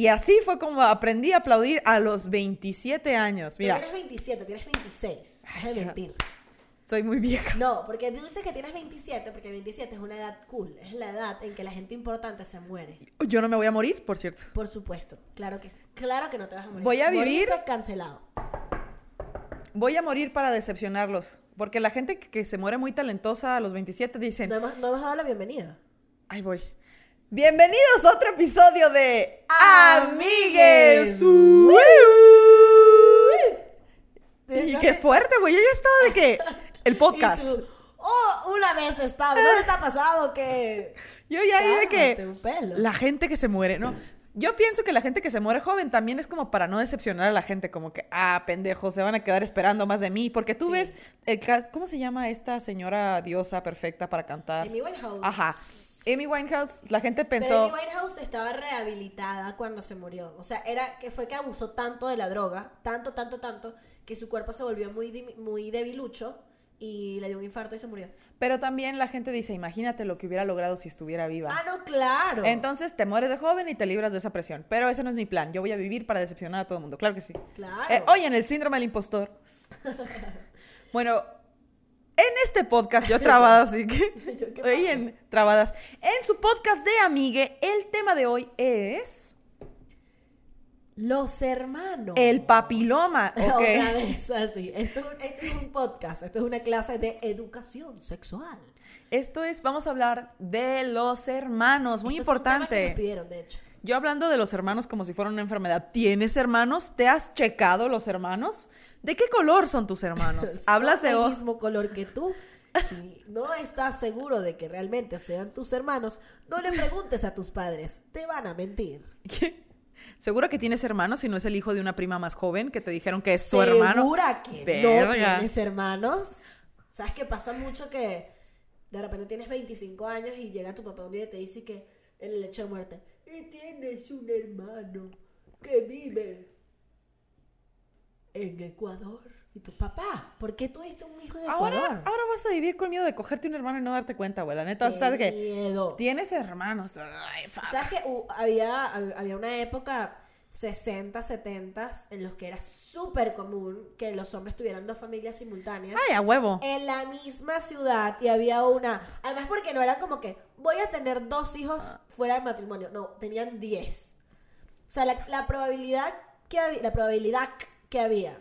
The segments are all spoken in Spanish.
Y así fue como aprendí a aplaudir a los 27 años. Mira, tienes 27, tienes 26. Deja de mentir. soy muy vieja. No, porque tú dices que tienes 27, porque 27 es una edad cool. Es la edad en que la gente importante se muere. Yo no me voy a morir, por cierto. Por supuesto. Claro que, claro que no te vas a morir. Voy a vivir- Morirse cancelado. Voy a morir para decepcionarlos. Porque la gente que, que se muere muy talentosa a los 27 dicen, No hemos, no hemos dado la bienvenida. Ahí voy. Bienvenidos a otro episodio de Amigues. Uy. Y qué fuerte, güey. Yo ya estaba de que el podcast. Tú, oh, una vez estaba. ¿Dónde está pasado que...? Yo ya Cálmate que la gente que se muere, ¿no? Yo pienso que la gente que se muere joven también es como para no decepcionar a la gente, como que, ah, pendejos, se van a quedar esperando más de mí, porque tú Sí. ves, el, ¿cómo se llama esta señora diosa perfecta para cantar? Amy Winehouse. Ajá. Amy Winehouse, la gente Pero pensó, Amy Winehouse estaba rehabilitada cuando se murió. O sea, era que fue que abusó tanto de la droga, tanto, tanto, tanto, que su cuerpo se volvió muy, muy debilucho y le dio un infarto y se murió. pero también la gente dice, imagínate lo que hubiera logrado si estuviera viva. Ah, no, claro. Entonces te mueres de joven y te libras de esa presión. Pero ese no es mi plan. Yo voy a vivir para decepcionar a todo el mundo. Claro que sí. Claro. Eh, oyen, el síndrome del impostor. bueno, en este podcast, yo trabada, así que. Yo, ¿qué Oyen, trabadas. En su podcast de Amigue, el tema de hoy es. Los hermanos. El papiloma. Otra vez, así. Esto, es un- esto es un podcast, esto es una clase de educación sexual. Esto es, vamos a hablar de los hermanos. Muy Esto fue un tema que importante. nos pidieron, de hecho. Yo hablando de los hermanos como si fueran una enfermedad. ¿Tienes hermanos? ¿Te has checado los hermanos? ¿De qué color son tus hermanos? Hablas Son de mismo color que tú. Si no estás seguro de que realmente sean tus hermanos, no le preguntes a tus padres, te van a mentir. Seguro que tienes hermanos si no es el hijo de una prima más joven que te dijeron que es tu hermano. ¿Segura que no tienes hermanos? ¿Sabes que pasa mucho que de repente tienes 25 años y llega tu papá un día y te dice que en el lecho de muerte, y tienes un hermano que vive en Ecuador? ¿Y tu papá? ¿Por qué tuviste un hijo de Ecuador? Ahora, ahora vas a vivir con miedo de cogerte un hermano y no darte cuenta, güey. La neta, de Qué que miedo. tienes hermanos. Ay, fuck. ¿Sabes que había, hab- había una época 60, 70 en los que era súper común que los hombres tuvieran dos familias simultáneas Ay, a huevo. en la misma ciudad y había una, además porque no era como que voy a tener dos hijos fuera del matrimonio, no, tenían 10. O sea, la, la probabilidad que había, la probabilidad que había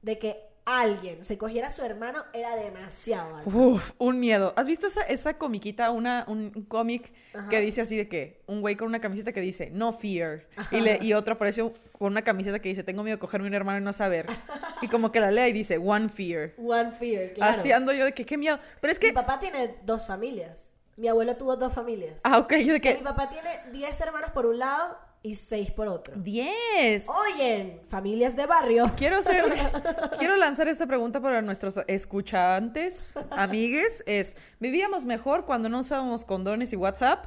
de que alguien se cogiera a su hermano era demasiado alta. Uf, un miedo. ¿Has visto esa, esa comiquita, una, un, cómic que dice así de que un güey con una camiseta que dice no fear y, le, y otro apareció con una camiseta que dice tengo miedo de cogerme un hermano y no saber y como que la lea y dice one fear. One fear, claro. Así ando yo de que qué miedo. Pero es Mi que papá tiene dos familias. Mi abuelo tuvo dos familias. ah ok yo de sea, mi que papá tiene 10 hermanos por un lado y 6 por otro. 10. Oyen, familias de barrio. Quiero hacer, quiero lanzar esta pregunta para nuestros escuchantes, amigues. Es, ¿vivíamos mejor cuando no usábamos condones y WhatsApp?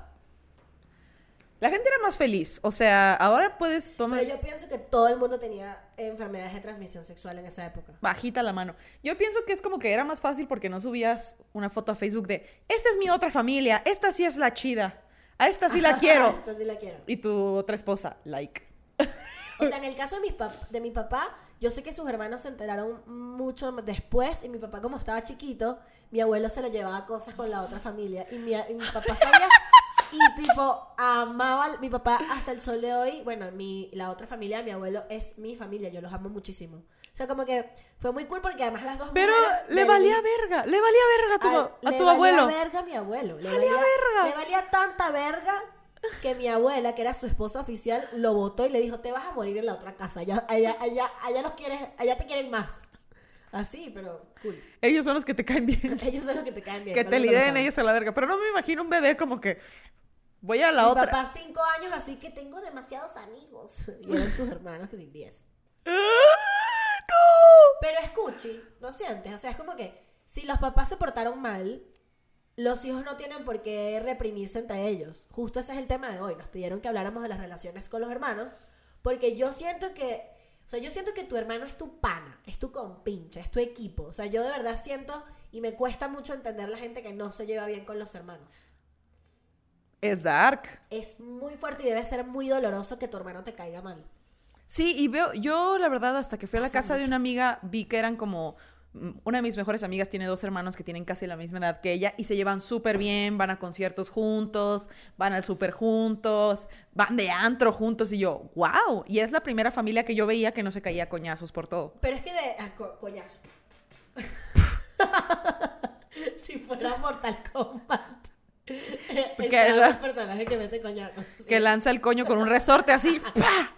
La gente era más feliz. O sea, ahora puedes tomar... Pero yo pienso que todo el mundo tenía enfermedades de transmisión sexual en esa época. Bajita la mano. Yo pienso que es como que era más fácil porque no subías una foto a Facebook de, esta es mi otra familia, esta sí es la chida, a esta sí la quiero. Esta sí la quiero. Y tu otra esposa, like. O sea, en el caso de mi, de mi papá, yo sé que sus hermanos se enteraron mucho después y mi papá como estaba chiquito, mi abuelo se lo llevaba cosas con la otra familia y mi, y mi papá sabía y tipo amaba, mi papá hasta el sol de hoy, bueno, mi, la otra familia mi abuelo es mi familia, yo los amo muchísimo. O sea, como que fue muy cool porque además las dos Pero mujeres le valía mi- verga, le valía verga a tu, a le tu valía abuelo. verga a mi abuelo. Le Valía valía, verga. Le valía tanta verga que mi abuela, que era su esposa oficial, lo votó y le dijo, te vas a morir en la otra casa. Allá, allá, allá, allá los quieres, allá te quieren más. Así, pero cool. Ellos son los que te caen bien. Ellos son los que te caen bien. que te lideren ellos a la verga. Pero no me imagino un bebé como que voy a la Mi otra. papá cinco años, así que tengo demasiados amigos. Y eran sus hermanos que sí, diez. ¡Ah, ¡No! Pero escuchi, no sientes. O sea, es como que si los papás se portaron mal, los hijos no tienen por qué reprimirse entre ellos. Justo ese es el tema de hoy. Nos pidieron que habláramos de las relaciones con los hermanos. Porque yo siento que. O sea, yo siento que tu hermano es tu pana, es tu compinche, es tu equipo. O sea, yo de verdad siento y me cuesta mucho entender la gente que no se lleva bien con los hermanos. Es dark. Es muy fuerte y debe ser muy doloroso que tu hermano te caiga mal. Sí, y veo, yo la verdad, hasta que fui a la Hace casa de una amiga, vi que eran como. mm, Una de mis mejores amigas tiene dos hermanos que tienen casi la misma edad que ella y se llevan súper bien, van a conciertos juntos, van al súper juntos, van de antro juntos y yo, wow. Y es la primera familia que yo veía que no se caía a coñazos por todo. Pero es que de. ah, co- coñazo. si fuera Mortal Kombat. Los personajes que mete coñazos. Que lanza el coño con un resorte así, ¡pa!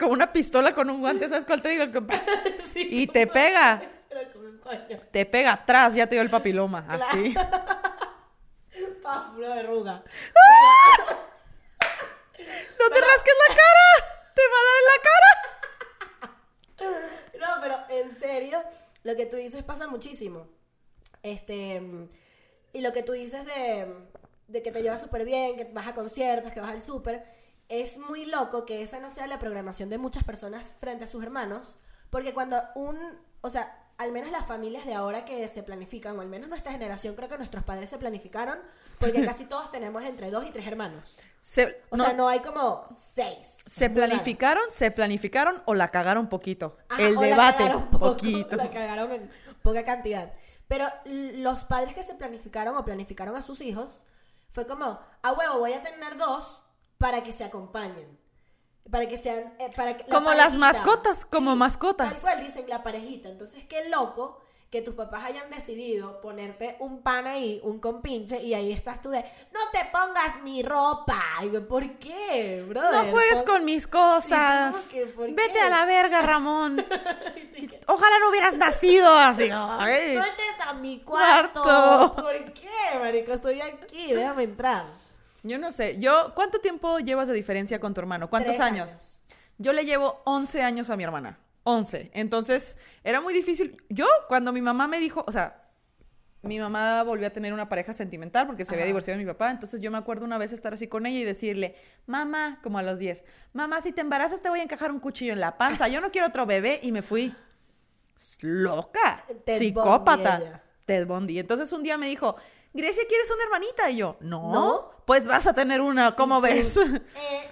Como una pistola con un guante, ¿sabes cuál te digo? Sí, Y te pega, Pero con un coño. te pega atrás, ya te dio el papiloma, así. Paf, una verruga. ¡No te rasques la cara! ¡Te va a dar en la cara! No, pero en serio, lo que tú dices pasa muchísimo. Este. Y lo que tú dices de, de que te llevas súper bien, que vas a conciertos, que vas al súper, es muy loco que esa no sea la programación de muchas personas frente a sus hermanos, porque cuando un. O sea, al menos las familias de ahora que se planifican, o al menos nuestra generación, creo que nuestros padres se planificaron, porque casi todos tenemos entre dos y tres hermanos. Se, O no, sea, no hay como seis. se planificaron, se planificaron o la cagaron poquito. Ajá, el o la debate, cagaron poco, poquito. La cagaron en poca cantidad. Pero los padres que se planificaron o planificaron a sus hijos, fue como, a huevo, voy a tener dos para que se acompañen. Para que sean. eh, para que, la Como las mascotas, como mascotas. Tal cual dicen la parejita. Entonces, qué loco que tus papás hayan decidido ponerte un pan ahí, un compinche, y ahí estás tú de, no te pongas mi ropa. Y yo, ¿por qué, brother? No juegues con mis cosas. ¿Y tú qué? ¿Por Vete qué? a la verga, Ramón. Ojalá no hubieras nacido así. Ay. No entres a mi cuarto. Cuarto. ¿Por qué, marico? Estoy aquí, déjame entrar. Yo no sé. Yo, ¿cuánto tiempo llevas de diferencia con tu hermano? ¿Cuántos Tres años? Yo le llevo 11 años a mi hermana. 11. Entonces, era muy difícil. Yo, cuando mi mamá me dijo, o sea, mi mamá volvió a tener una pareja sentimental porque se había divorciado de mi papá. Entonces, yo me acuerdo una vez estar así con ella y decirle, mamá, como a los 10, mamá, si te embarazas te voy a encajar un cuchillo en la panza. Yo no quiero otro bebé. Y me fui loca, Ted psicópata. Ella. Ted Bundy. Entonces, un día me dijo, Grecia, ¿quieres una hermanita? Y yo, no, ¿No? pues vas a tener una, ¿cómo ves? Eh,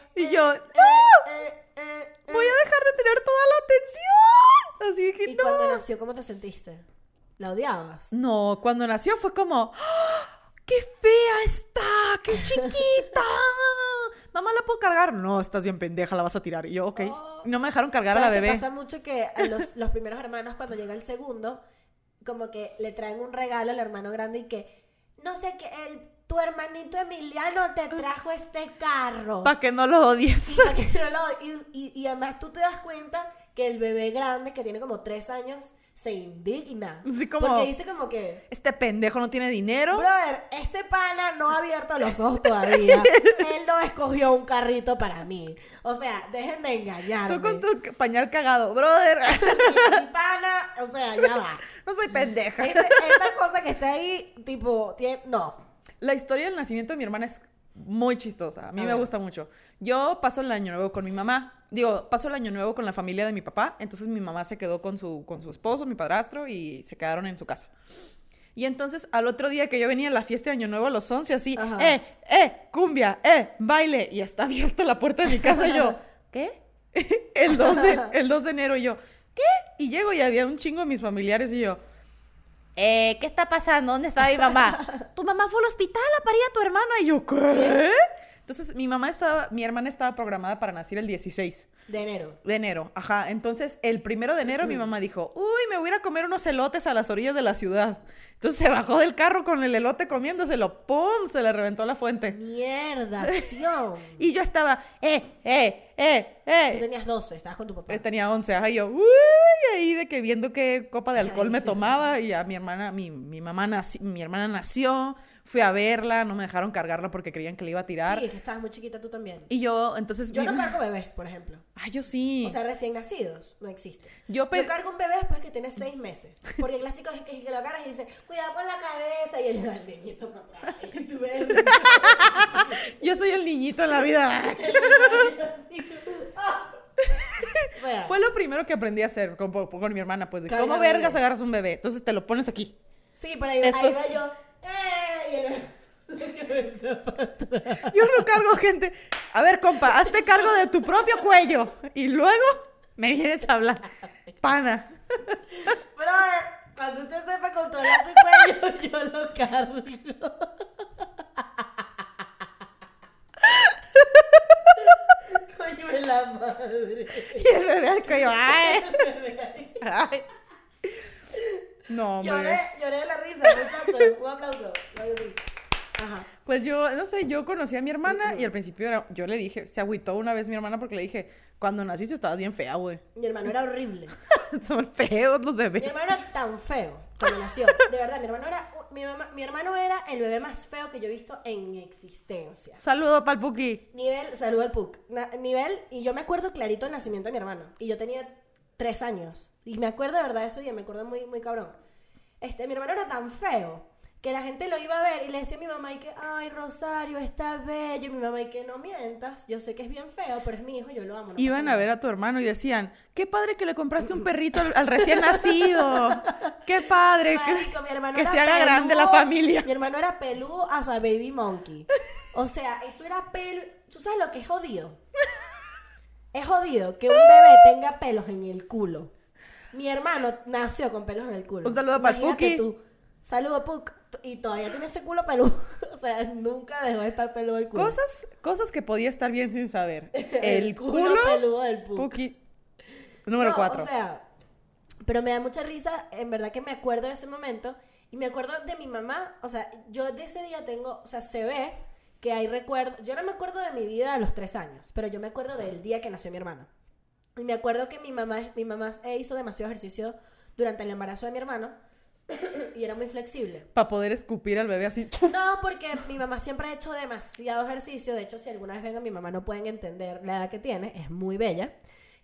Y eh, yo, eh, ¡no! Voy a dejar de tener toda la atención. Así que ¿Y no. cuando nació, cómo te sentiste? ¿La odiabas? No, cuando nació fue como, ¡Ah! ¡qué fea está! ¡Qué chiquita! Mamá, ¿la puedo cargar? No, estás bien pendeja, la vas a tirar. Y yo, ok. Oh. No me dejaron cargar a la ¿Sabes qué bebé. pasa mucho que a los, los primeros hermanos, cuando llega el segundo, como que le traen un regalo al hermano grande y que, no sé qué, el, tu hermanito Emiliano te trajo este carro. Para que no lo odies. Y, no lo- y- y- y además tú te das cuenta que el bebé grande, que tiene como tres años, se indigna. Sí, como- Porque dice como que... Este pendejo no tiene dinero. Brother, este pana no ha abierto los ojos todavía. Él no escogió un carrito para mí. O sea, dejen de engañarme. Tú con tu pañal cagado, brother. Mi pana, o sea, ya va. No soy pendeja. Este- esta cosa que está ahí, tipo, tiene, no. La historia del nacimiento de mi hermana es muy chistosa. A mí A me ver. gusta mucho. Yo paso el año nuevo con mi mamá. Digo, paso el año nuevo con la familia de mi papá. Entonces mi mamá se quedó con su, con su esposo, mi padrastro, y se quedaron en su casa. Y entonces al otro día que yo venía a la fiesta de Año Nuevo a los 11, así, Ajá. eh, eh, cumbia, eh, baile. Y está abierta la puerta de mi casa y yo, ¿qué? el, 2 de, el 2 de enero y yo, ¿qué? Y llego y había un chingo de mis familiares y yo, eh, ¿qué está pasando? ¿Dónde está mi mamá? tu mamá fue al hospital a parir a tu hermana. Y yo, ¿qué? Entonces, mi mamá estaba, mi hermana estaba programada para nacer el 16 De enero. de enero. Ajá. Entonces, el primero de enero mi mamá dijo, uy, me voy a ir a comer unos elotes a las orillas de la ciudad. Entonces se bajó del carro con el elote comiéndoselo. ¡Pum! Se le reventó la fuente. Mierda. Y yo estaba, eh, eh, eh, Tú eh. tenías 12, estabas con tu papá. Eh, Tenía 11, ajá, y yo, uy, ahí de que viendo qué copa de alcohol me tomaba, y a mi hermana, mi, mi mamá nació, mi hermana nació, fui a verla, no me dejaron cargarla porque creían que le iba a tirar. Sí, es que estabas muy chiquita tú también. Y yo, entonces... Yo mi- no cargo bebés, por ejemplo. Ay, yo sí. O sea, recién nacidos, no existe. Yo pe- Yo cargo un bebé después que tiene seis meses. Porque el clásico es que, que lo agarras y dice, cuidado con la cabeza. Y él le da el niñito para atrás. Y tú ves yo soy el niñito en la vida. ¡Ah! Fue lo primero que aprendí a hacer con, con mi hermana, pues, de cómo vergas agarras un bebé. Entonces te lo pones aquí. sí, pero ahí, Esto ahí va yo. Y el bebé- Yo no cargo gente. A ver, compa, hazte cargo de tu propio cuello. Y luego me vienes a hablar. Pana. Brother, cuando usted sepa controlar su cuello, yo lo cargo. Coño de la madre. Y el bebé al cuello. ¡Ay! ¡Ay! No, hombre. Lloré, lloré de la risa, muchachos. Un aplauso. Ajá. Pues yo, no sé, yo conocí a mi hermana y al principio era, yo le dije, se agüitó una vez mi hermana porque le dije, cuando naciste estabas bien fea, güey. Mi hermano era horrible. Son feos los Mi bebés. hermano era tan feo cuando nació. De verdad, mi hermano era, mi, mamá- mi hermano era el bebé más feo que yo he visto en existencia. Saludo pa'l Puki. Nivel, saludo al. Na- nivel, y yo me acuerdo clarito del nacimiento de mi hermano. Y yo tenía tres años. Y me acuerdo de verdad ese día, me acuerdo muy, muy cabrón. Este, mi hermano era tan feo que la gente lo iba a ver y le decía a mi mamá y que, ay, Rosario, está bello. Y mi mamá y que no mientas, yo sé que es bien feo, pero es mi hijo, yo lo amo. no Iban a ver a tu hermano y decían, qué padre que le compraste un perrito al, al recién nacido. Qué padre. que- Marico, que se haga grande la familia. Mi hermano era peludo hasta baby monkey. O sea, eso era pelo. ¿Tú sabes lo que es jodido? Es jodido que un bebé tenga pelos en el culo. Mi hermano nació con pelos en el culo. Un saludo para el Imagínate Puki. tú. Saludo, Puck. Y todavía tiene ese culo peludo. o sea, nunca dejó de estar peludo el culo. Cosas, cosas que podía estar bien sin saber. El, culo, peludo del Puck. Puki. Número No, 4. O sea, pero me da mucha risa, en verdad que me acuerdo de ese momento y me acuerdo de mi mamá, o sea, yo de ese día tengo, o sea, se ve que hay recuerdos, yo no me acuerdo de mi vida a los tres años, pero yo me acuerdo del día que nació mi hermano. Y me acuerdo que mi mamá, mi mamá hizo demasiado ejercicio durante el embarazo de mi hermano y era muy flexible. Para poder escupir al bebé así. No, porque mi mamá siempre ha hecho demasiado ejercicio. De hecho, si alguna vez venga mi mamá no pueden entender la edad que tiene. Es muy bella.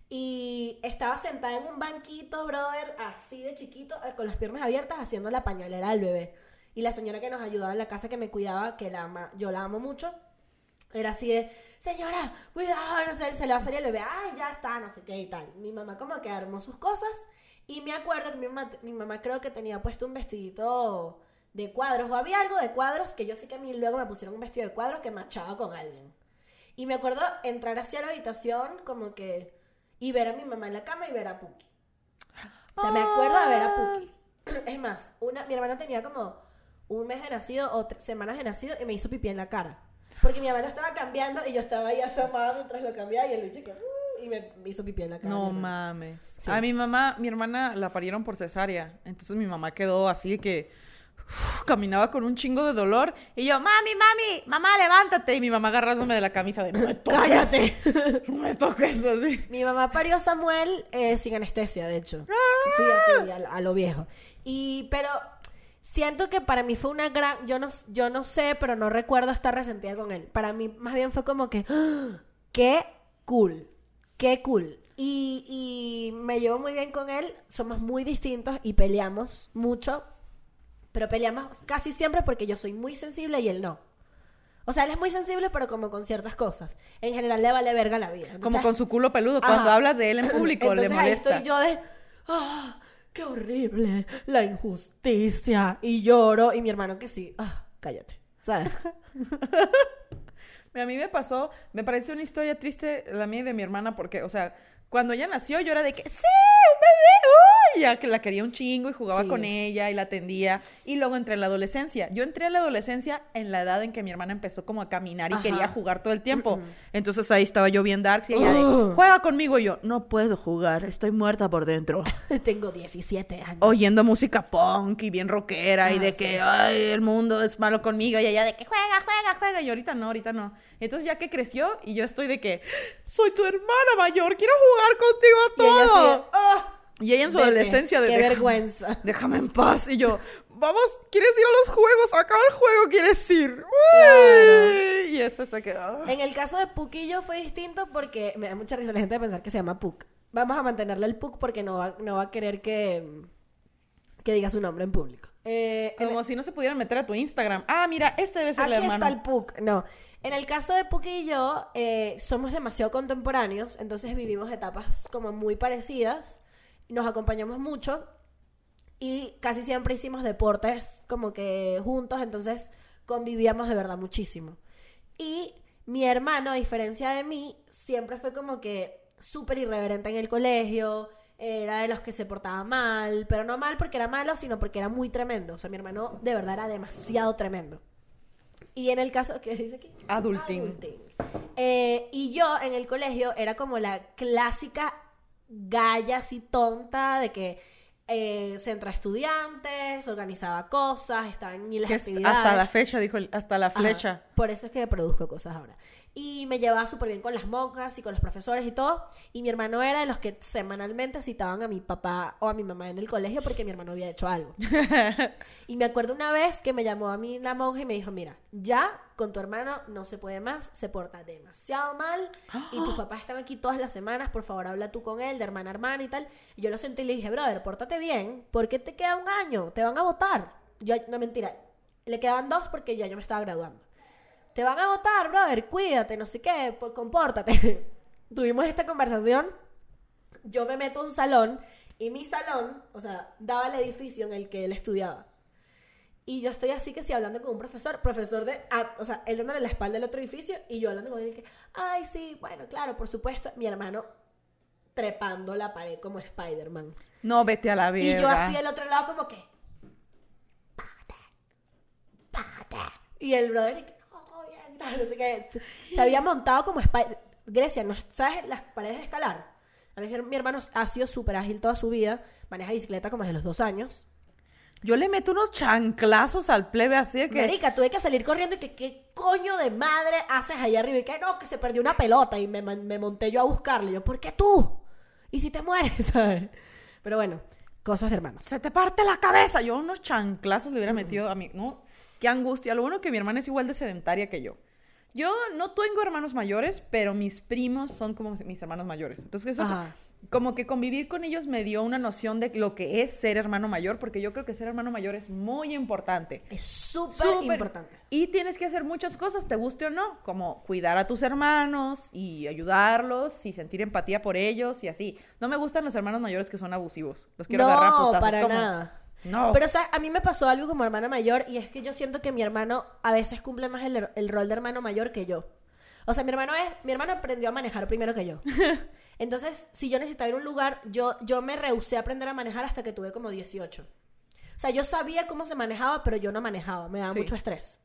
Y estaba sentada en un banquito, brother, así de chiquito, eh, con las piernas abiertas, haciendo la pañalera del bebé. Y la señora que nos ayudaba en la casa, que me cuidaba, que la yo la amo mucho, era así de, señora, cuidado, no sé, se le va a salir el bebé, ay, ya está, no sé qué y tal. Mi mamá como que armó sus cosas y me acuerdo que mi mamá, mi mamá creo que tenía puesto un vestidito de cuadros, o había algo de cuadros que yo sé que a mí luego me pusieron un vestido de cuadros que marchaba con alguien. Y me acuerdo entrar hacia la habitación como que, y ver a mi mamá en la cama y ver a Puki. O sea, me acuerdo de ver a Puki. Es más, una, mi hermana tenía como un mes de nacido o tres semanas de nacido y me hizo pipí en la cara. Porque mi mamá lo estaba cambiando y yo estaba ahí asomada mientras lo cambiaba y el bicho que... "Uh", y me, hizo pipí en la cara. No mames. Sí. A mi mamá, mi hermana la parieron por cesárea. Entonces mi mamá quedó así que uf, caminaba con un chingo de dolor. Y yo, mami, mami, mamá, levántate. Y mi mamá agarrándome de la camisa de, no me toques. ¡Cállate! No me toques así. Mi mamá parió a Samuel eh, sin anestesia, de hecho. Sí, así, a, a lo viejo. Y, pero siento que para mí fue una gran. Yo no, yo no sé, pero no recuerdo estar resentida con él. Para mí, más bien fue como que. ¡ah! ¡Qué cool! ¡Qué cool! Y, y me llevo muy bien con él. Somos muy distintos y peleamos mucho. Pero peleamos casi siempre porque yo soy muy sensible y él no. O sea, él es muy sensible, pero como con ciertas cosas. En general le vale verga la vida. Como Entonces, con su culo peludo. Ajá. Cuando hablas de él en público, le Entonces ahí molesta. estoy yo de, ah, qué horrible, la injusticia. Y lloro, y mi hermano que sí, ah, cállate, ¿sabes? A mí me pasó, me pareció una historia triste la mía y de mi hermana porque, o sea, cuando ella nació yo era de que, sí, un bebé, uy, ya que la quería un chingo y jugaba Sí. con ella y la atendía. Y luego entré en la adolescencia. Yo entré en la adolescencia en la edad en que mi hermana empezó como a caminar y Ajá. quería jugar todo el tiempo. Entonces ahí estaba yo bien darks y ella de, juega conmigo. Y yo, no puedo jugar, estoy muerta por dentro. Tengo 17 años. Oyendo música punk y bien rockera y Ah, de sí. que, ay, el mundo es malo conmigo. Y ella de que juega, juega, juega. Y ahorita no, ahorita no. Entonces ya que creció y yo estoy de que, soy tu hermana mayor, quiero jugar contigo a Y ella así, todo. ah, Y ella en su vete, adolescencia de Qué "Déjame- vergüenza. Déjame en paz. Y yo, vamos, ¿quieres ir a los juegos? Acaba el juego, ¿quieres ir? Uy. Y eso se quedó. En el caso de Puck y yo fue distinto porque me da mucha risa la gente de pensar que se llama Puck. Vamos a mantenerle el Puck porque no va, no va a querer que, que diga su nombre en público. Eh, Como si no se pudieran meter a tu Instagram. Ah, mira, este debe ser el Aquí hermano. está el Puck. No. En el caso de Puck y yo, eh, somos demasiado contemporáneos, entonces vivimos etapas como muy parecidas, nos acompañamos mucho y casi siempre hicimos deportes como que juntos, entonces convivíamos de verdad muchísimo. Y mi hermano, a diferencia de mí, siempre fue como que súper irreverente en el colegio, era de los que se portaba mal, pero no mal porque era malo, sino porque era muy tremendo. O sea, mi hermano de verdad era demasiado tremendo. Y en el caso, ¿qué dice aquí? Adulting. Eh, y yo en el colegio era como la clásica galla así tonta de que eh, centro estudiantes, organizaba cosas, estaba en de actividades. Hasta la fecha, dijo, hasta la flecha. por eso es que produzco cosas ahora. Y me llevaba súper bien con las monjas y con los profesores y todo. Y mi hermano era de los que semanalmente citaban a mi papá o a mi mamá en el colegio porque mi hermano había hecho algo. y me acuerdo una vez que me llamó a mí la monja y me dijo, mira, ya con tu hermano no se puede más, se porta demasiado mal y tus papás están aquí todas las semanas, por favor habla tú con él, de hermana a hermana y tal. Y yo lo sentí y le dije, brother, pórtate bien, porque te queda un año, te van a votar. Yo, no mentira, le quedaban dos porque ya yo me estaba graduando te van a votar, brother, cuídate, no sé qué, compórtate. Tuvimos esta conversación, yo me meto a un salón y mi salón, o sea, daba el edificio en el que él estudiaba. Y yo estoy así que sí hablando con un profesor, profesor de, o sea, él dándole la espalda del otro edificio y yo hablando con él que, ay, sí, bueno, claro, por supuesto, mi hermano trepando la pared como Spider-Man. No, vete a la vida. Y yo así al otro lado como que, pate, pate. Y el brother, no sé qué. Se había montado como Grecia, ¿no? ¿sabes? Las paredes de escalar. A mí, mi hermano ha sido súper ágil toda su vida, maneja bicicleta como desde los dos años. Yo le meto unos chanclazos al plebe así de que. Marica, tuve que salir corriendo y que qué coño de madre haces allá arriba y que no, que se perdió una pelota y me, me monté yo a buscarle. Yo, ¿por qué tú? ¿Y si te mueres? ¿sabes? Pero bueno, cosas de hermanos. Se te parte la cabeza. Yo unos chanclazos le hubiera metido a mí. No, qué angustia. Lo bueno que mi hermana es igual de sedentaria que yo. Yo no tengo hermanos mayores, pero mis primos son como mis hermanos mayores. Entonces, eso, como que convivir con ellos me dio una noción de lo que es ser hermano mayor, porque yo creo que ser hermano mayor es muy importante. Es súper importante. Y tienes que hacer muchas cosas, te guste o no, como cuidar a tus hermanos y ayudarlos y sentir empatía por ellos y así. No me gustan los hermanos mayores que son abusivos. Los quiero agarrar a putazos. para nada. No. Pero, o sea, a mí me pasó algo como hermana mayor y es que yo siento que mi hermano a veces cumple más el, el rol de hermano mayor que yo. O sea, mi hermano es, mi hermano aprendió a manejar primero que yo. Entonces, si yo necesitaba ir a un lugar, yo, yo me rehusé a aprender a manejar hasta que tuve como 18. O sea, yo sabía cómo se manejaba, pero yo no manejaba, me daba mucho estrés.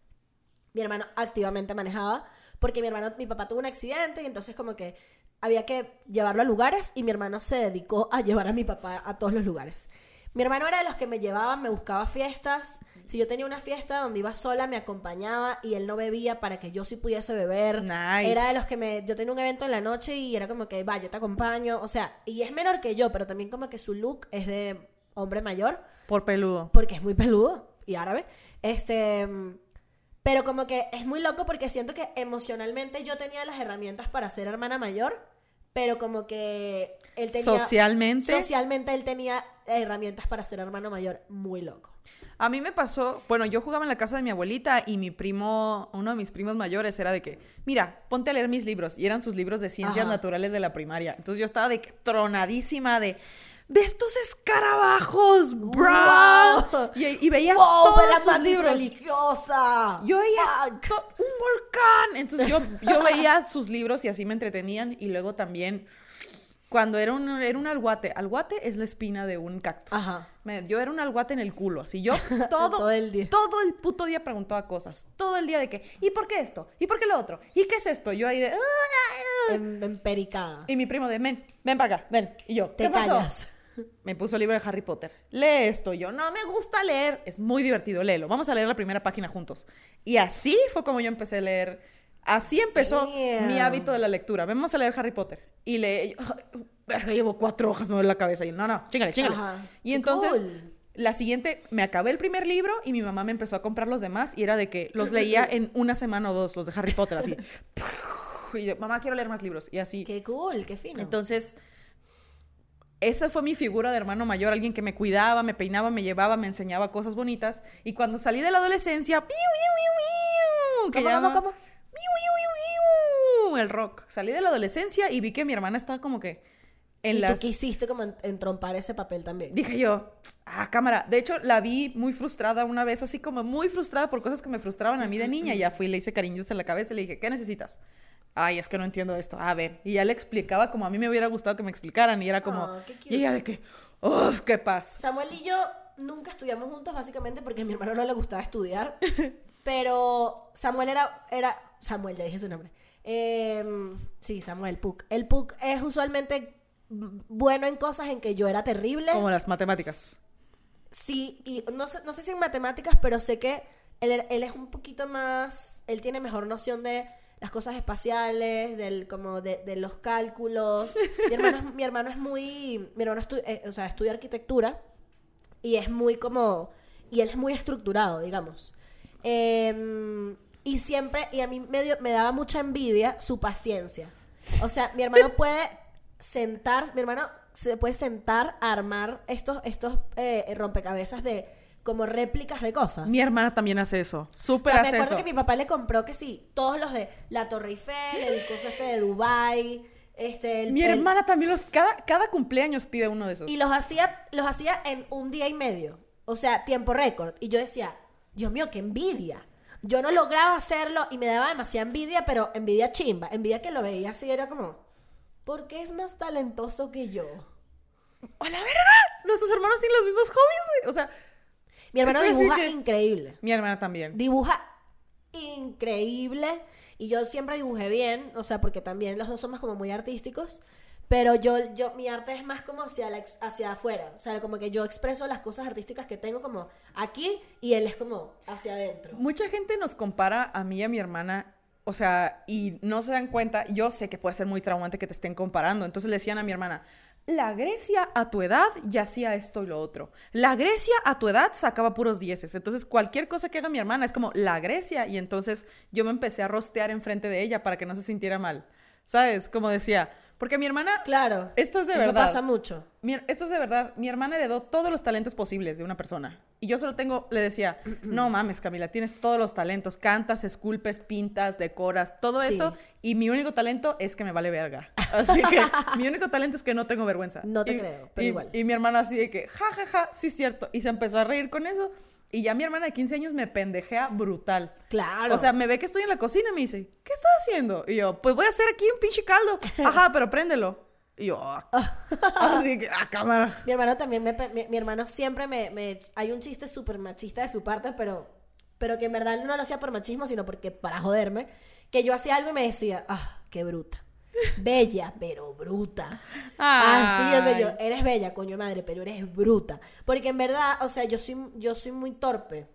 Mi hermano activamente manejaba porque mi hermano, mi papá tuvo un accidente y entonces como que había que llevarlo a lugares y mi hermano se dedicó a llevar a mi papá a todos los lugares. Mi hermano era de los que me llevaban, me buscaba fiestas. Si yo tenía una fiesta donde iba sola, me acompañaba y él no bebía para que yo sí pudiese beber. Nice. Era de los que me. Yo tenía un evento en la noche y era como que, va, yo te acompaño. O sea, y es menor que yo, pero también como que su look es de hombre mayor. Por peludo. Porque es muy peludo y árabe. Este. Pero como que es muy loco porque siento que emocionalmente yo tenía las herramientas para ser hermana mayor pero como que él tenía... Socialmente. Socialmente él tenía herramientas para ser hermano mayor muy loco. A mí me pasó, bueno, yo jugaba en la casa de mi abuelita y mi primo, uno de mis primos mayores era de que, mira, ponte a leer mis libros. Y eran sus libros de ciencias naturales de la primaria. Entonces yo estaba de que tronadísima de, ve estos escarabajos, bro. Y, veía wow, todos la libros. religiosa. Yo veía un volcán. Entonces yo, yo veía sus libros y así me entretenían. Y luego también cuando era un, era un alguate. Alguate es la espina de un cactus. Ajá. yo era un alguate en el culo. Así yo todo, todo el día. Todo el puto día preguntaba cosas. Todo el día de que, ¿y por qué esto? ¿Y por qué lo otro? ¿Y qué es esto? Yo ahí de. En, empericada. Y mi primo de, ven, ven para acá, ven. Y yo, ¿qué Te callas. Me puso el libro de Harry Potter. Lee esto. Yo, no me gusta leer. Es muy divertido, léelo. Vamos a leer la primera página juntos. Y así fue como yo empecé a leer. Así empezó mi hábito de la lectura. Vamos a leer Harry Potter. Y le... llevo cuatro hojas, me duele la cabeza. Y no, no, chingale, chingale. Y entonces... La siguiente, me acabé el primer libro y mi mamá me empezó a comprar los demás y era de que los leía en una semana o dos, los de Harry Potter, así. y yo, mamá, quiero leer más libros. Y así. Qué cool, qué fino. Entonces, esa fue mi figura de hermano mayor, alguien que me cuidaba, me peinaba, me llevaba, me enseñaba cosas bonitas. Y cuando salí de la adolescencia, ¡piu, ¿Cómo, cómo, cómo? El rock. Salí de la adolescencia y vi que mi hermana estaba como que en y las... tú quisiste como en- entrompar ese papel también. Dije yo, ah, cámara. De hecho, la vi muy frustrada una vez, así como muy frustrada por cosas que me frustraban a mí de niña. Y ya fui, le hice cariños en la cabeza y le dije, ¿qué necesitas? Ay, es que no entiendo esto. A ver. Y ya le explicaba como a mí me hubiera gustado que me explicaran. Y era como, qué y ella de que, uff, qué paz. Samuel y yo nunca estudiamos juntos, básicamente porque a mi hermano no le gustaba estudiar. pero Samuel era, era. Samuel, ya dije su nombre. Em, sí, Samuel Puck. El Puck es usualmente bueno en cosas en que yo era terrible. Como las matemáticas. Sí, y no sé, no sé si en matemáticas, pero sé que él, él es un poquito más. Él tiene mejor noción de las cosas espaciales, del, como de, de los cálculos. Mi hermano, es, mi hermano es muy. Mi hermano estu- eh, o sea, estudia arquitectura y es muy como. Y él es muy estructurado, digamos. Em, y siempre. Y a mí me, dio- me daba mucha envidia su paciencia. O sea, mi hermano puede sentar. Mi hermano se puede sentar a armar estos, estos eh, rompecabezas de. como réplicas de cosas. Mi hermana también hace eso. O Súper sea, me hace acuerdo eso. que mi papá le compró que sí, todos los de la Torre Eiffel, el coso este de Dubai, este el, Mi el- hermana también los. Cada, cada cumpleaños pide uno de esos. y los hacía, los hacía en un día y medio. O sea, tiempo récord. Y yo decía, Dios mío, qué envidia. Yo no lograba hacerlo y me daba demasiada envidia, pero envidia chimba. Envidia que lo veía así, era como, ¿por qué es más talentoso que yo? ¡A la verga! Nuestros hermanos tienen los mismos hobbies, güey. O sea, Mi hermano dibuja que- increíble. mi hermana también. Dibuja increíble. Y yo siempre dibujé bien, o sea, porque también los dos somos como muy artísticos. Pero yo, yo, mi arte es más como hacia, la hacia afuera. O sea, como que yo expreso las cosas artísticas que tengo como aquí y él es como hacia adentro. Mucha gente nos compara a mí y a mi hermana, o sea, y no se dan cuenta. Yo sé que puede ser muy traumante que te estén comparando. Entonces le decían a mi hermana, la Grecia a tu edad ya hacía esto y lo otro. La Grecia a tu edad sacaba puros dieces. Entonces cualquier cosa que haga mi hermana es como la Grecia. Y entonces yo me empecé a rostear enfrente de ella para que no se sintiera mal. ¿Sabes? Como decía, porque mi hermana... Claro. Esto es de eso verdad. pasa mucho. Mi- esto es de verdad. Mi hermana heredó todos los talentos posibles de una persona. Y yo solo tengo, le decía, no mames, Camila, tienes todos los talentos. Cantas, esculpes, pintas, decoras, todo Sí. eso. Y mi único talento es que me vale verga. Así que mi único talento es que no tengo vergüenza. No te Y- creo, pero y, igual. Y mi hermana así de que, ja, ja, ja, sí es cierto. Y se empezó a reír con eso. Y ya mi hermana de 15 años me pendejea brutal. Claro. O sea, me ve que estoy en la cocina y me dice, ¿qué estás haciendo? Y yo, pues voy a hacer aquí un pinche caldo. Ajá, pero préndelo. Y yo, "Ah". así que, ah, cámara. Mi hermano también me... Mi, mi hermano siempre me, me- Hay un chiste súper machista de su parte, pero... Pero que en verdad no lo hacía por machismo, sino porque para joderme. Que yo hacía algo y me decía, ah, qué bruta. Bella, pero bruta. Así, o sea, yo, eres bella, coño madre, pero eres bruta. Porque en verdad, o sea, yo soy, yo soy muy torpe.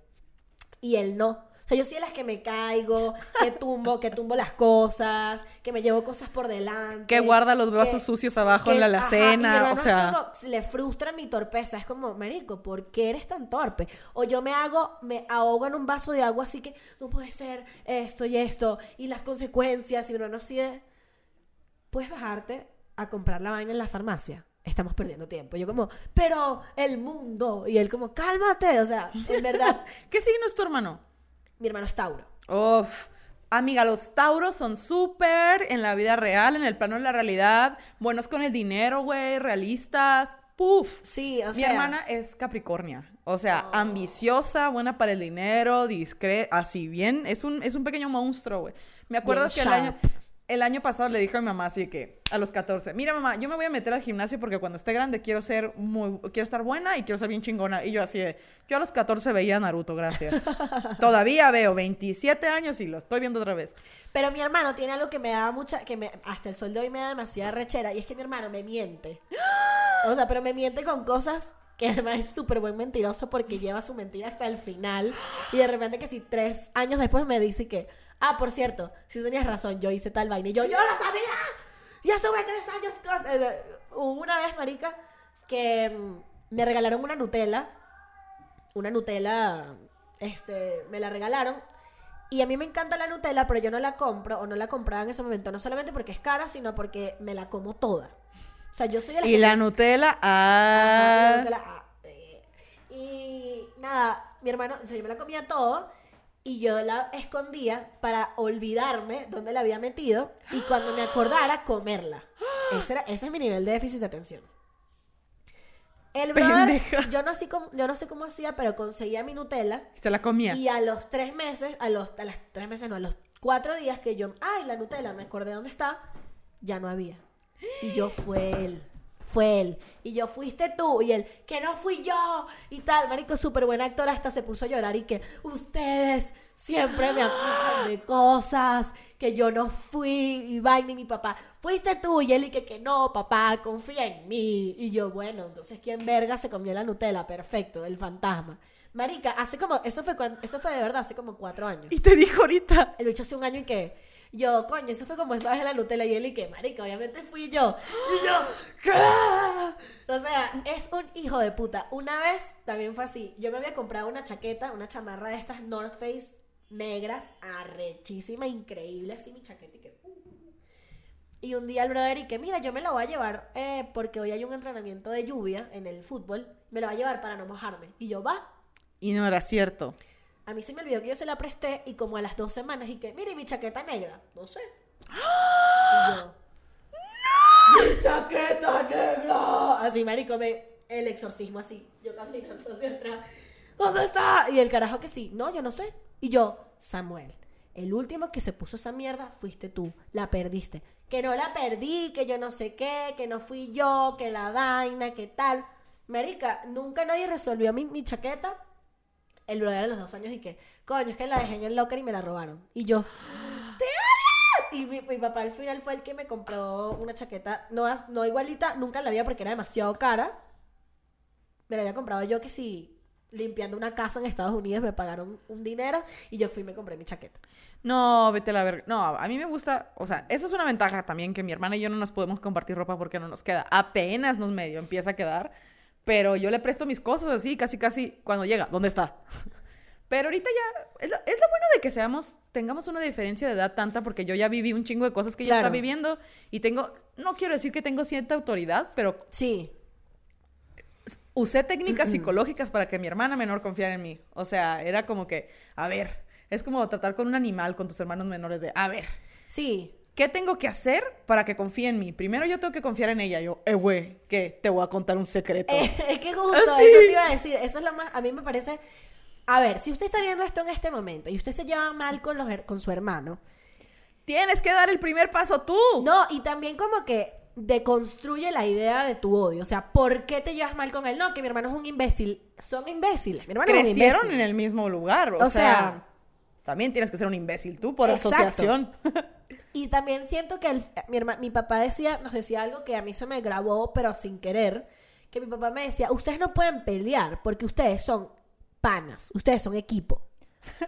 Y él no. O sea, yo soy de las que me caigo, que tumbo, que tumbo las cosas, que me llevo cosas por delante. Que guarda los vasos que- sucios abajo en la alacena, o sea. como, le frustra mi torpeza. Es como, marico, ¿por qué eres tan torpe? O yo me hago, me ahogo en un vaso de agua, así que no puede ser esto y esto, y las consecuencias, y mi hermano así de, puedes bajarte a comprar la vaina en la farmacia. Estamos perdiendo tiempo. Yo como, pero el mundo. Y él como, cálmate. O sea, en verdad, ¿Qué signo es tu hermano? mi hermano es Tauro. Uf. Amiga, los tauros son súper en la vida real, en el plano de la realidad. Buenos con el dinero, güey, realistas. Puf. Sí, o Mi sea. Oh. hermana es Capricornia. O sea, ambiciosa, buena para el dinero, discreta, así bien. Es un, es un pequeño monstruo, güey. Me acuerdo Bien que el año, sharp. El año pasado le dije a mi mamá así que a los 14, mira mamá, yo me voy a meter al gimnasio porque cuando esté grande quiero ser muy, quiero estar buena y quiero ser bien chingona. Y yo así de, yo a los 14 veía Naruto, gracias. Todavía veo 27 años y lo estoy viendo otra vez. Pero mi hermano tiene algo que me daba mucha, que me, hasta el sol de hoy me da demasiada rechera, y es que mi hermano me miente. O sea, pero me miente con cosas que además es súper buen mentiroso porque lleva su mentira hasta el final. Y de repente que si tres años después me dice que, ah, por cierto, si tenías razón, yo hice tal vaina. Y yo, yo lo sabía. Ya estuve tres años. con-". Eh, Hubo una vez, marica, que mm, me regalaron una Nutella. Una Nutella, este, me la regalaron. Y a mí me encanta la Nutella, pero yo no la compro o no la compraba en ese momento, no solamente porque es cara, sino porque me la como toda. O sea, yo soy de las Y que la Nutella, Ajá, ah. la Nutella, ah, eh. Y nada, mi hermano, o sea, yo me la comía todo y yo la escondía para olvidarme dónde la había metido y cuando me acordara, comerla. Ese, era, ese es mi nivel de déficit de atención. El brother, yo no, sé cómo, yo no sé cómo hacía, pero conseguía mi Nutella Se la comía. y a los tres meses, a los, a las tres meses, no, a los cuatro días que yo, ay, la Nutella, me acordé dónde está, ya no había. Y yo fue él, fue él. Y yo, fuiste tú. Y él, que no fui yo. Y tal, marico, súper buen actor, hasta se puso a llorar y que ustedes siempre me acusan de cosas, que yo no fui. Y vaina y mi papá, fuiste tú. Y él, y que, que no, papá, confía en mí. Y yo, bueno, entonces, ¿quién verga se comió la Nutella? Perfecto, el fantasma. Marica, hace como, eso fue, cuando, eso fue de verdad, hace como cuatro años. Y te dijo ahorita. El bicho hace un año y que yo, coño, eso fue como esa vez en la Nutella y él y que, marica, obviamente fui yo. Y yo, ¿qué? O sea, es un hijo de puta. Una vez también fue así. Yo me había comprado una chaqueta, una chamarra de estas North Face negras, arrechísima, increíble, así mi chaqueta y que... uh. Y un día el brother y que, mira, yo me la voy a llevar eh, porque hoy hay un entrenamiento de lluvia en el fútbol. Me la va a llevar para no mojarme. Y yo, va, Y no era cierto. A mí se me olvidó que yo se la presté y como a las dos semanas y que, mire, ¿y mi chaqueta negra. No sé. Y yo, ¡Mi chaqueta negra! Así, marico, me, el exorcismo así. Yo caminando hacia atrás. ¿Dónde está? Y el carajo que sí. No, yo no sé. Y yo, Samuel, el último que se puso esa mierda fuiste tú. La perdiste. Que no la perdí, que yo no sé qué, que no fui yo, que la vaina, que tal. Marica, nunca nadie resolvió mi, mi chaqueta el brother a los dos años y que, coño, es que la dejé en el locker y me la robaron. Y yo, ¡te! Y mi, mi papá al final fue el que me compró una chaqueta, no, no igualita, nunca la había porque era demasiado cara. Me la había comprado yo que si limpiando una casa en Estados Unidos me pagaron un dinero y yo fui y me compré mi chaqueta. No, vete a la verga. No, a mí me gusta, o sea, eso es una ventaja también que mi hermana y yo no nos podemos compartir ropa porque no nos queda. Apenas nos medio empieza a quedar, pero yo le presto mis cosas así, casi casi cuando llega, ¿dónde está? Pero ahorita ya es lo, es lo bueno de que seamos tengamos una diferencia de edad tanta porque yo ya viví un chingo de cosas que ella Claro. está viviendo y tengo no quiero decir que tengo cierta autoridad, pero Sí, usé técnicas psicológicas para que mi hermana menor confiara en mí. O sea, era como que, a ver, es como tratar con un animal, con tus hermanos menores, de, a ver, sí. ¿Qué tengo que hacer para que confíe en mí? Primero yo tengo que confiar en ella. Yo, eh, güey, que te voy a contar un secreto. Eh, es que justo Ah, sí. eso te iba a decir. Eso es lo más. A mí me parece. A ver, si usted está viendo esto en este momento y usted se lleva mal con, los, con su hermano, Tienes que dar el primer paso tú. no, y también como que deconstruye la idea de tu odio. O sea, ¿por qué te llevas mal con él? No, que mi hermano es un imbécil. Son imbéciles. Mi hermano es un Crecieron imbécil. en el mismo lugar. O, O sea, sea, también tienes que ser un imbécil tú por Exacto. asociación. Y también siento que el- mi, herma- mi papá decía, nos decía algo que a mí se me grabó, pero sin querer, que mi papá me decía, ustedes no pueden pelear porque ustedes son panas, ustedes son equipo.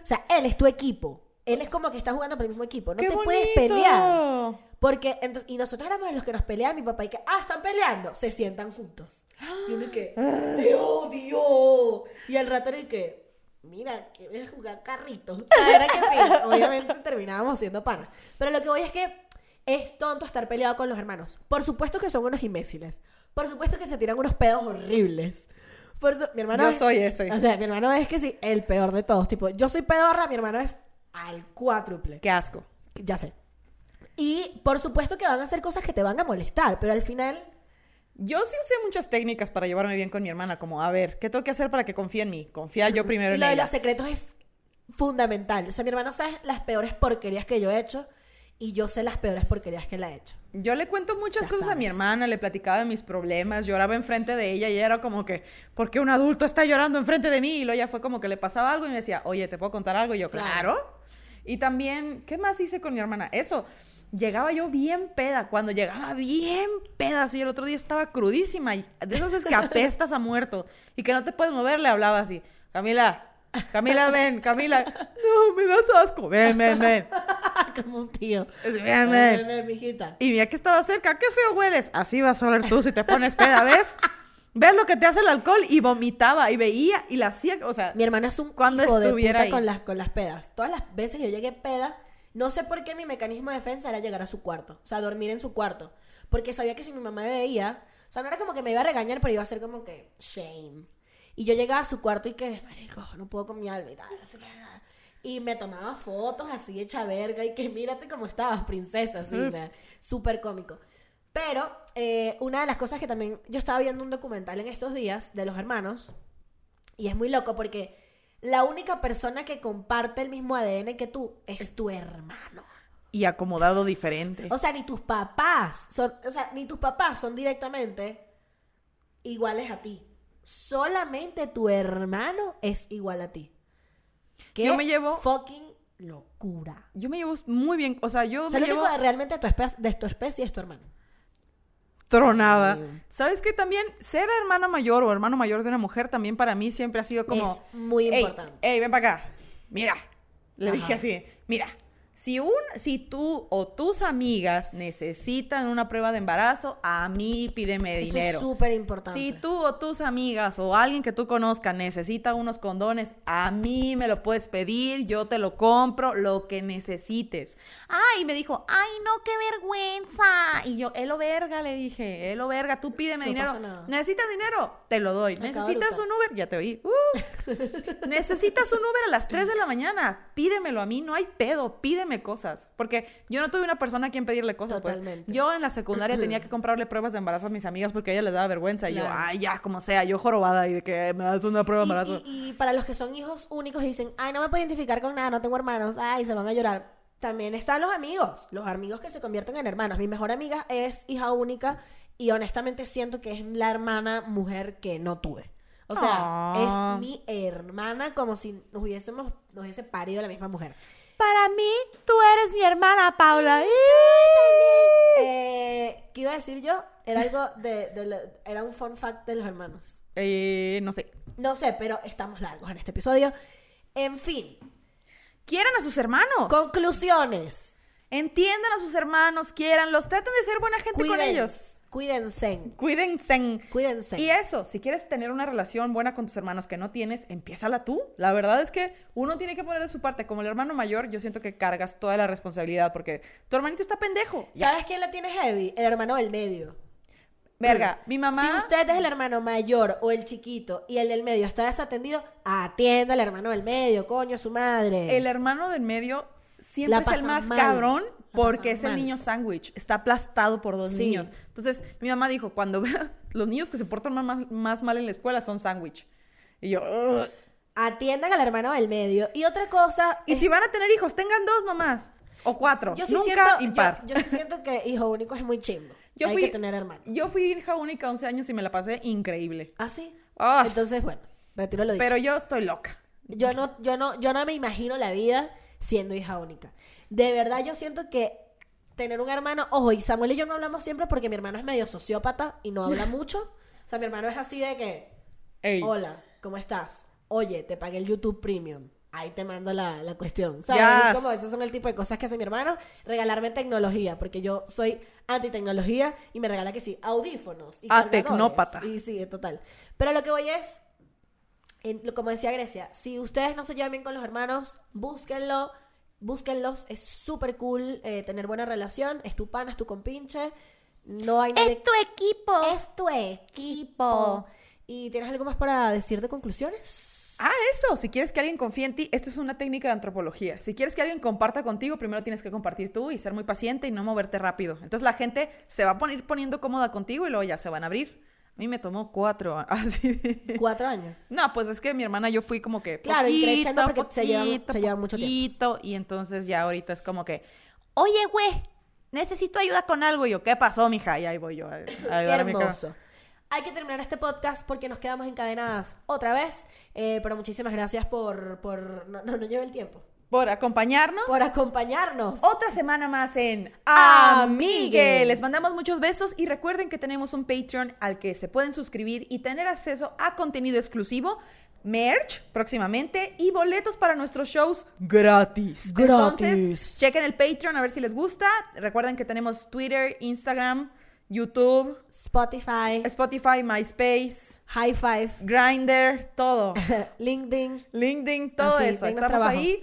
O sea, él es tu equipo. Él es como que está jugando para el mismo equipo. No ¡Qué te puedes pelear. Porque, ento- y nosotros éramos los que nos peleaban, mi papá y que, ah, están peleando, se sientan juntos. Y uno que, te odio. Y al rato era y que, mira, quieres jugar carritos. Era que sí, obviamente terminábamos siendo panas. Pero lo que voy es que es tonto estar peleado con los hermanos. Por supuesto que son unos imbéciles. Por supuesto que se tiran unos pedos horribles. Por su- mi hermano Yo es- soy ese. O sea, mi hermano es que sí, el peor de todos. Tipo, yo soy pedorra, mi hermano es al cuádruple. Qué asco. Ya sé. Y por supuesto que van a hacer cosas que te van a molestar, pero al final, Yo sí usé muchas técnicas para llevarme bien con mi hermana, como, a ver, ¿qué tengo que hacer para que confíe en mí? Confiar yo primero y en lo de los secretos es fundamental. O sea, mi hermano sabe las peores porquerías que yo he hecho y yo sé las peores porquerías que él ha hecho. Yo le cuento muchas Ya cosas a mi hermana, le platicaba de mis problemas, lloraba enfrente de ella y ella era como que, ¿por qué un adulto está llorando enfrente de mí? Y luego ella fue como que le pasaba algo y me decía, oye, ¿te puedo contar algo? Y yo, Claro. claro. Y también, ¿qué más hice con mi hermana? Eso, llegaba yo bien peda, cuando llegaba bien peda, así el otro día estaba crudísima y de esas veces que apestas a muerto y que no te puedes mover, le hablaba así, Camila, Camila, ven, Camila, no, me das asco, ven, ven, ven, Como un tío. ven, Ven, ven. ven, mijita. Y mira que estaba cerca, qué feo hueles. Así vas a oler tú si te pones peda, ¿ves? ¿Ves lo que te hace el alcohol? Y vomitaba y veía y la hacía, o sea, Mi hermano es un Cuando hijo de estuviera puta ahí. con las, con las pedas. Todas las veces que yo llegué peda, no sé por qué mi mecanismo de defensa era llegar a su cuarto. O sea, dormir en su cuarto. Porque sabía que si mi mamá me veía, o sea, no era como que me iba a regañar, pero iba a ser como que shame. Y yo llegaba a su cuarto y que, marico, no puedo con mi alma y tal. Y me tomaba fotos así hecha verga y que mírate cómo estabas, princesa, así, o sea, súper cómico. Pero eh, una de las cosas que también yo estaba viendo un documental en estos días de los hermanos y es muy loco porque la única persona que comparte el mismo ADN que tú es tu hermano. Y acomodado diferente. O sea, ni tus papás son, o sea, ni tus papás son directamente iguales a ti. Solamente tu hermano es igual a ti. ¿Qué Yo me llevo- fucking locura. Yo me llevo muy bien, o sea, yo O sea, me lo llevo único de realmente de tu, espe- de tu especie es tu hermano. Tronada. Ay. ¿Sabes qué? También ser hermana mayor o hermano mayor de una mujer también para mí siempre ha sido como... Es muy "Ey, importante. Ey, ven para acá. Mira. Le Ajá. dije así, mira. Si, un, si tú o tus amigas necesitan una prueba de embarazo, a mí pídeme Eso dinero. es súper importante. Si tú o tus amigas o alguien que tú conozcas necesita unos condones, a mí me lo puedes pedir, yo te lo compro, lo que necesites. Ay, me dijo, ay, no, qué vergüenza. Y yo, elo verga, le dije, elo verga, tú pídeme No dinero. pasa nada. ¿Necesitas dinero? Te lo doy. Me ¿Necesitas un Uber? Ya te oí. Uh. ¿Necesitas un Uber a las 3 de la mañana? Pídemelo a mí, no hay pedo, pídeme cosas. Porque yo no tuve una persona a quien pedirle cosas. Pues. Totalmente. Yo en la secundaria tenía que comprarle pruebas de embarazo a mis amigas porque a ellas les daba vergüenza. Y yo, Claro. ay, ya, como sea, yo jorobada y de que me das una prueba de Y, embarazo. y- y para los que son hijos únicos y dicen, ay, no me puedo identificar con nada, no tengo hermanos, ay, se van a llorar. También están los amigos, los amigos que se convierten en hermanos. Mi mejor amiga es hija única y honestamente siento que es la hermana mujer que no tuve. O sea, Ah. es mi hermana como si nos hubiésemos, nos hubiese parido la misma mujer. Para mí, tú eres mi hermana, Paula. Eh, ¿Qué iba a decir yo? Era algo de, era un fun fact de los hermanos. Eh, no sé. No sé, pero estamos largos en este episodio. En fin, Quieran a sus hermanos. conclusiones. Entiendan a sus hermanos, quiéranlos, traten de ser buena gente con ellos. Cuídense. Cuídense. Cuídense. Y eso, si quieres tener una relación buena con tus hermanos que no tienes, empiézala tú. La verdad es que uno tiene que poner de su parte. Como el hermano mayor, yo siento que cargas toda la responsabilidad porque tu hermanito está pendejo. Ya. ¿Sabes quién la tiene heavy? El hermano del medio. Verga, mi mamá. Si usted es el hermano mayor o el chiquito y el del medio está desatendido, atienda al hermano del medio, coño, su madre. El hermano del medio siempre es el más mal. cabrón porque es el niño sándwich. Está aplastado por dos Sí. niños. Entonces, mi mamá dijo, cuando vea los niños que se portan más, mal en la escuela son sándwich. Y yo, "Ugh". Atiendan al hermano del medio. Y otra cosa. Y es- si van a tener hijos, tengan dos nomás. O cuatro. yo sí Nunca siento, impar. Yo, yo sí siento que hijo único es muy chimbo. Yo Hay fui- que tener hermano. Yo fui hija única 11 años y me la pasé increíble. ¿Ah, sí? Ah. Entonces, bueno, retiro lo dicho. Pero yo estoy loca. Yo no, yo no, yo no me imagino la vida siendo hija única. De verdad, yo siento que tener un hermano, ojo, y Samuel y yo no hablamos siempre porque mi hermano es medio sociópata y no habla mucho. O sea, mi hermano es así de que, Ey. hola, ¿cómo estás? Oye, te pagué el YouTube Premium. Ahí te mando la, la cuestión. ¿Sabes? Yes. Como esos son el tipo de cosas que hace mi hermano. Regalarme tecnología, porque yo soy anti-tecnología y me regala que sí, audífonos. Y Ah, tecnópata. Y sí, total. Pero lo que voy es, en- como decía Grecia, si ustedes no se llevan bien con los hermanos, búsquenlo, búsquenlos, es súper cool eh, tener buena relación, es tu pana, es tu compinche, no hay nadie... equipo. Es tu equipo. ¿Y tienes algo más para decir de conclusiones? Ah, eso. Si quieres que alguien confíe en ti, esto es una técnica de antropología. Si quieres que alguien comparta contigo, primero tienes que compartir tú y ser muy paciente y no moverte rápido. Entonces la gente se va a poner poniendo cómoda contigo y luego ya se van a abrir. A mí me tomó cuatro. Así. de- Cuatro años. No, pues es que mi hermana yo fui como que Claro, poquito, porque se llevan- poquito, se llevan mucho poquito, Y entonces ya ahorita es como que, oye, güey, necesito ayuda con algo. Y yo, ¿qué pasó, mija? Y ahí voy yo a, a ayudar a mi hermoso. Hay que terminar este podcast porque nos quedamos encadenadas otra vez. eh, pero muchísimas gracias por... por no, no, no lleve el tiempo. Por acompañarnos. Por acompañarnos. Otra semana más en. Amigue. Les mandamos muchos besos y recuerden que tenemos un Patreon al que se pueden suscribir y tener acceso a contenido exclusivo, merch próximamente y boletos para nuestros shows gratis. Gratis. Entonces, chequen el Patreon a ver si les gusta. Recuerden que tenemos Twitter, Instagram, YouTube, Spotify, Spotify, MySpace, High Five, Grindr, todo. LinkedIn. LinkedIn, todo Así, eso. Estamos trabajo. ahí.